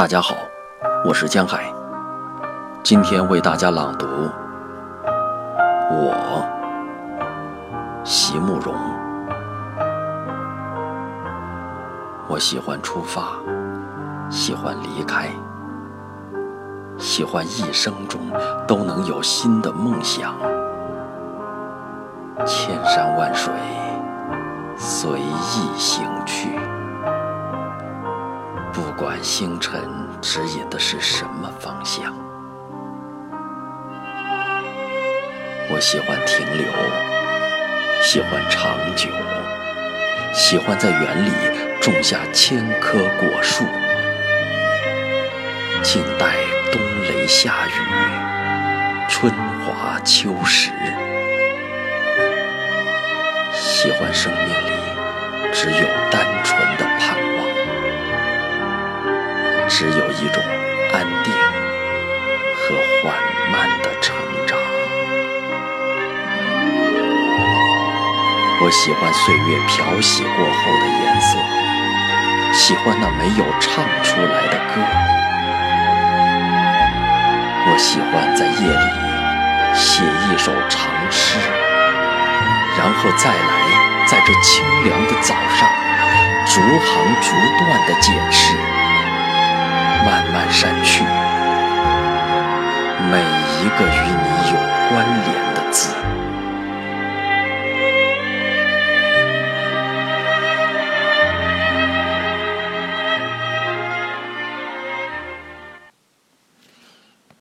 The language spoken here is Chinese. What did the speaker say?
大家好，我是江海，今天为大家朗读《我》席慕容。我喜欢出发，喜欢离开，喜欢一生中都能有新的梦想。千山万水，随意行星辰指引的是什么方向，我喜欢停留，喜欢长久，喜欢在园里种下千棵果树，静待冬雷夏雨，春华秋实。喜欢生命里只有淡只有一种安定和缓慢的成长。我喜欢岁月漂洗过后的颜色，喜欢那没有唱出来的歌。我喜欢在夜里写一首长诗，然后再来在这清凉的早上，逐行逐段的解释。慢慢删去。每一个与你有关联的字。